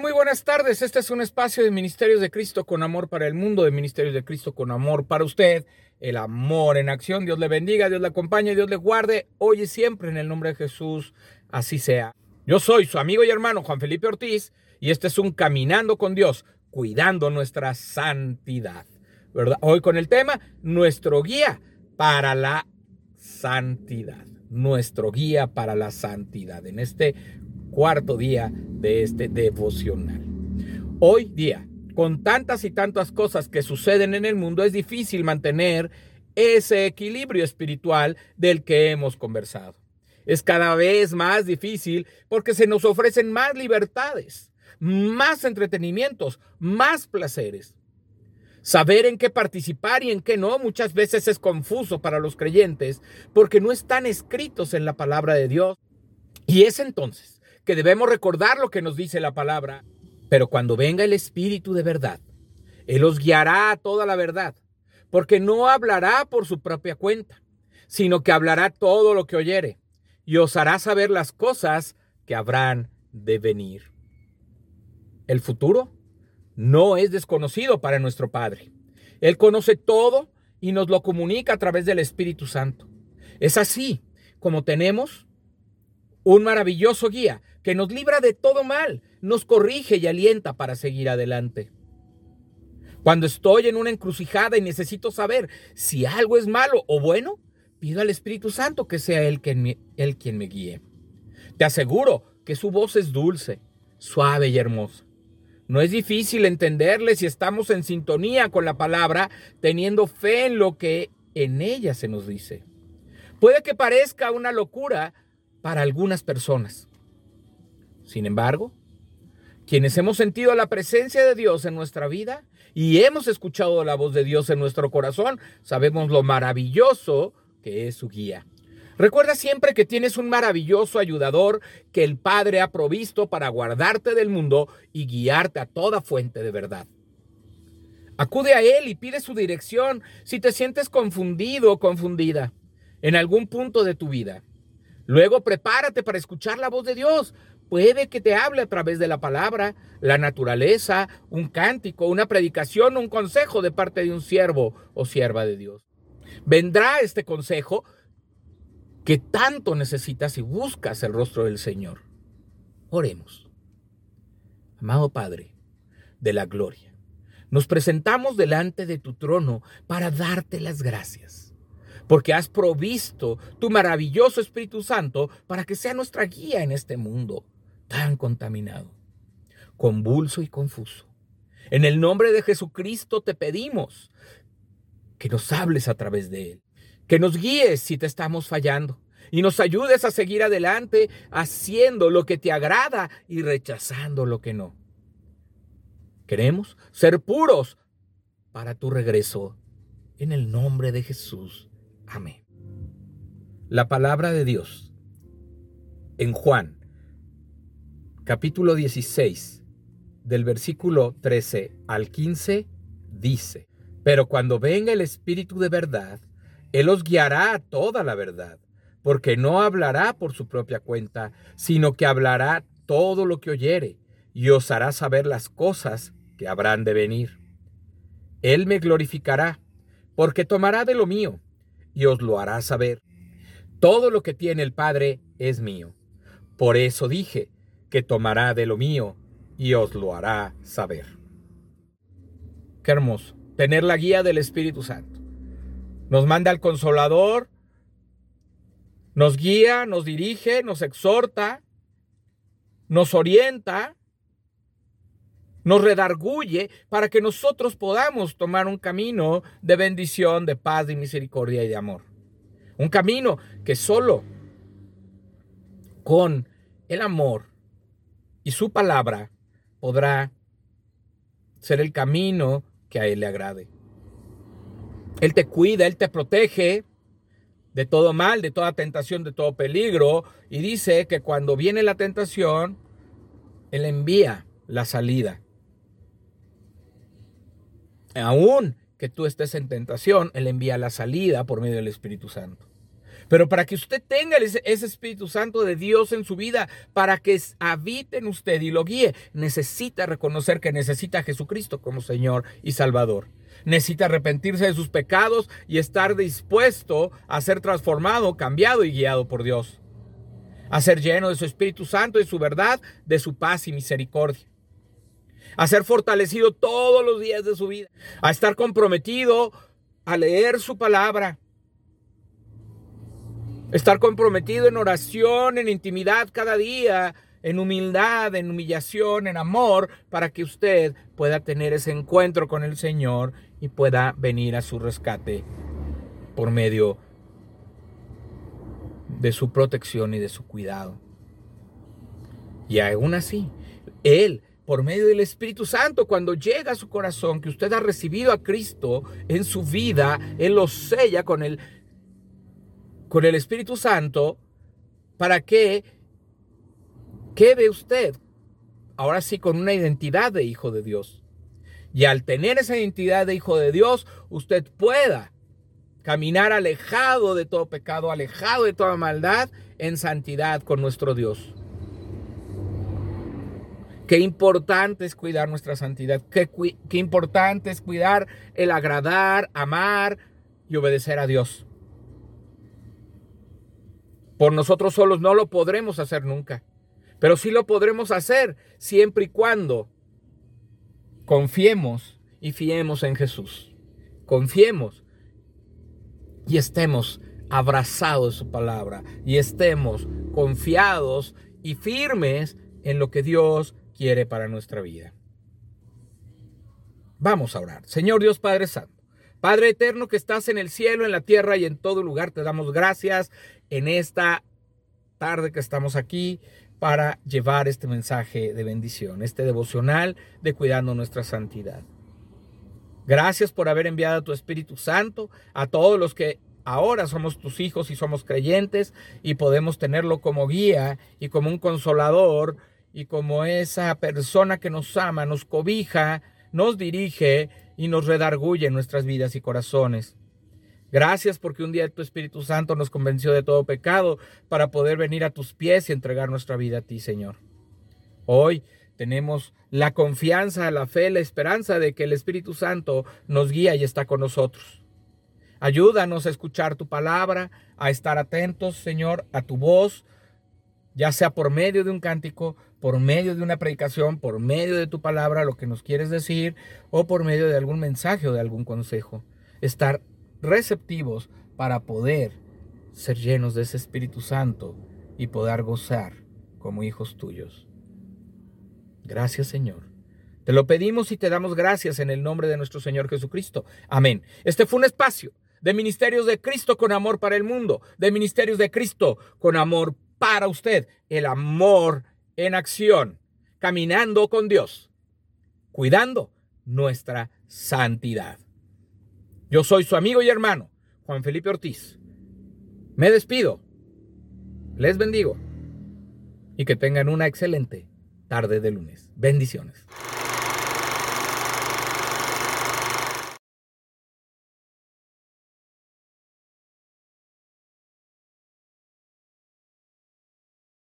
Muy buenas tardes. Este es un espacio de Ministerios de Cristo con amor para el mundo, de Ministerios de Cristo con amor para usted. El amor en acción. Dios le bendiga, Dios le acompañe, Dios le guarde hoy y siempre en el nombre de Jesús. Así sea. Yo soy su amigo y hermano Juan Felipe Ortiz y este es un Caminando con Dios, cuidando nuestra santidad. ¿Verdad? Hoy con el tema, nuestro guía para la santidad. Nuestro guía para la santidad. En este cuarto día de este devocional. Hoy día, con tantas y tantas cosas que suceden en el mundo, es difícil mantener ese equilibrio espiritual del que hemos conversado. Es cada vez más difícil porque se nos ofrecen más libertades, más entretenimientos, más placeres. Saber en qué participar y en qué no muchas veces es confuso para los creyentes porque no están escritos en la palabra de Dios. Y es entonces que debemos recordar lo que nos dice la palabra. Pero cuando venga el Espíritu de verdad, Él os guiará a toda la verdad, porque no hablará por su propia cuenta, sino que hablará todo lo que oyere, y os hará saber las cosas que habrán de venir. El futuro no es desconocido para nuestro Padre. Él conoce todo y nos lo comunica a través del Espíritu Santo. Es así como tenemos un maravilloso guía que nos libra de todo mal, nos corrige y alienta para seguir adelante. Cuando estoy en una encrucijada y necesito saber si algo es malo o bueno, pido al Espíritu Santo que sea Él quien me, quien me guíe. Te aseguro que su voz es dulce, suave y hermosa. No es difícil entenderle si estamos en sintonía con la palabra, teniendo fe en lo que en ella se nos dice. Puede que parezca una locura, para algunas personas. Sin embargo, quienes hemos sentido la presencia de Dios en nuestra vida y hemos escuchado la voz de Dios en nuestro corazón, sabemos lo maravilloso que es su guía. Recuerda siempre que tienes un maravilloso ayudador que el Padre ha provisto para guardarte del mundo y guiarte a toda fuente de verdad. Acude a Él y pide su dirección si te sientes confundido o confundida en algún punto de tu vida. Luego prepárate para escuchar la voz de Dios. Puede que te hable a través de la palabra, la naturaleza, un cántico, una predicación, un consejo de parte de un siervo o sierva de Dios. Vendrá este consejo que tanto necesitas y buscas el rostro del Señor. Oremos. Amado Padre de la gloria, nos presentamos delante de tu trono para darte las gracias porque has provisto tu maravilloso Espíritu Santo para que sea nuestra guía en este mundo tan contaminado, convulso y confuso. En el nombre de Jesucristo te pedimos que nos hables a través de Él, que nos guíes si te estamos fallando y nos ayudes a seguir adelante haciendo lo que te agrada y rechazando lo que no. Queremos ser puros para tu regreso en el nombre de Jesús. Amén. La palabra de Dios en Juan, capítulo 16, del versículo 13 al 15, dice, pero cuando venga el Espíritu de verdad, Él os guiará a toda la verdad, porque no hablará por su propia cuenta, sino que hablará todo lo que oyere, y os hará saber las cosas que habrán de venir. Él me glorificará, porque tomará de lo mío y os lo hará saber. Todo lo que tiene el Padre es mío. Por eso dije que tomará de lo mío y os lo hará saber. Qué hermoso, tener la guía del Espíritu Santo. Nos manda al consolador, nos guía, nos dirige, nos exhorta, nos orienta, nos redarguye para que nosotros podamos tomar un camino de bendición, de paz, de misericordia y de amor. Un camino que solo con el amor y su palabra podrá ser el camino que a Él le agrade. Él te cuida, Él te protege de todo mal, de toda tentación, de todo peligro. Y dice que cuando viene la tentación, Él envía la salida aún que tú estés en tentación, Él envía la salida por medio del Espíritu Santo. Pero para que usted tenga ese, Espíritu Santo de Dios en su vida, para que habite en usted y lo guíe, necesita reconocer que necesita a Jesucristo como Señor y Salvador. Necesita arrepentirse de sus pecados y estar dispuesto a ser transformado, cambiado y guiado por Dios. A ser lleno de su Espíritu Santo, de su verdad, de su paz y misericordia. A ser fortalecido todos los días de su vida. A estar comprometido a leer su palabra Estar comprometido en oración, en intimidad cada día, en humildad, en humillación, en amor, para que usted pueda tener ese encuentro con el Señor y pueda venir a su rescate por medio de su protección y de su cuidado. Y aún así, Él, por medio del Espíritu Santo, cuando llega a su corazón, que usted ha recibido a Cristo en su vida, Él lo sella con el con el Espíritu Santo para que quede usted ahora sí con una identidad de hijo de Dios. Y al tener esa identidad de hijo de Dios, usted pueda caminar alejado de todo pecado, alejado de toda maldad, en santidad con nuestro Dios. Qué importante es cuidar nuestra santidad, qué, qué importante es cuidar el agradar, amar y obedecer a Dios. Por nosotros solos no lo podremos hacer nunca, pero sí lo podremos hacer siempre y cuando confiemos y fiemos en Jesús. Confiemos y estemos abrazados de su palabra y estemos confiados y firmes en lo que Dios quiere para nuestra vida. Vamos a orar. Señor Dios Padre Santo. Padre eterno que estás en el cielo, en la tierra y en todo lugar, te damos gracias en esta tarde que estamos aquí para llevar este mensaje de bendición, este devocional de cuidando nuestra santidad. Gracias por haber enviado a tu Espíritu Santo a todos los que ahora somos tus hijos y somos creyentes y podemos tenerlo como guía y como un consolador y como esa persona que nos ama, nos cobija, nos dirige y nos redarguye en nuestras vidas y corazones. Gracias porque un día tu Espíritu Santo nos convenció de todo pecado para poder venir a tus pies y entregar nuestra vida a ti, Señor. Hoy tenemos la confianza, la fe, la esperanza de que el Espíritu Santo nos guía y está con nosotros. Ayúdanos a escuchar tu palabra, a estar atentos, Señor, a tu voz, ya sea por medio de un cántico, por medio de una predicación, por medio de tu palabra, lo que nos quieres decir, o por medio de algún mensaje o de algún consejo. Estar receptivos para poder ser llenos de ese Espíritu Santo y poder gozar como hijos tuyos. Gracias Señor. Te lo pedimos y te damos gracias en el nombre de nuestro Señor Jesucristo. Amén. Este fue un espacio de ministerios de Cristo con amor para el mundo, de ministerios de Cristo con amor para usted el amor en acción, caminando con Dios, cuidando nuestra santidad. Yo soy su amigo y hermano, Juan Felipe Ortiz. Me despido. Les bendigo. Y que tengan una excelente tarde de lunes. Bendiciones.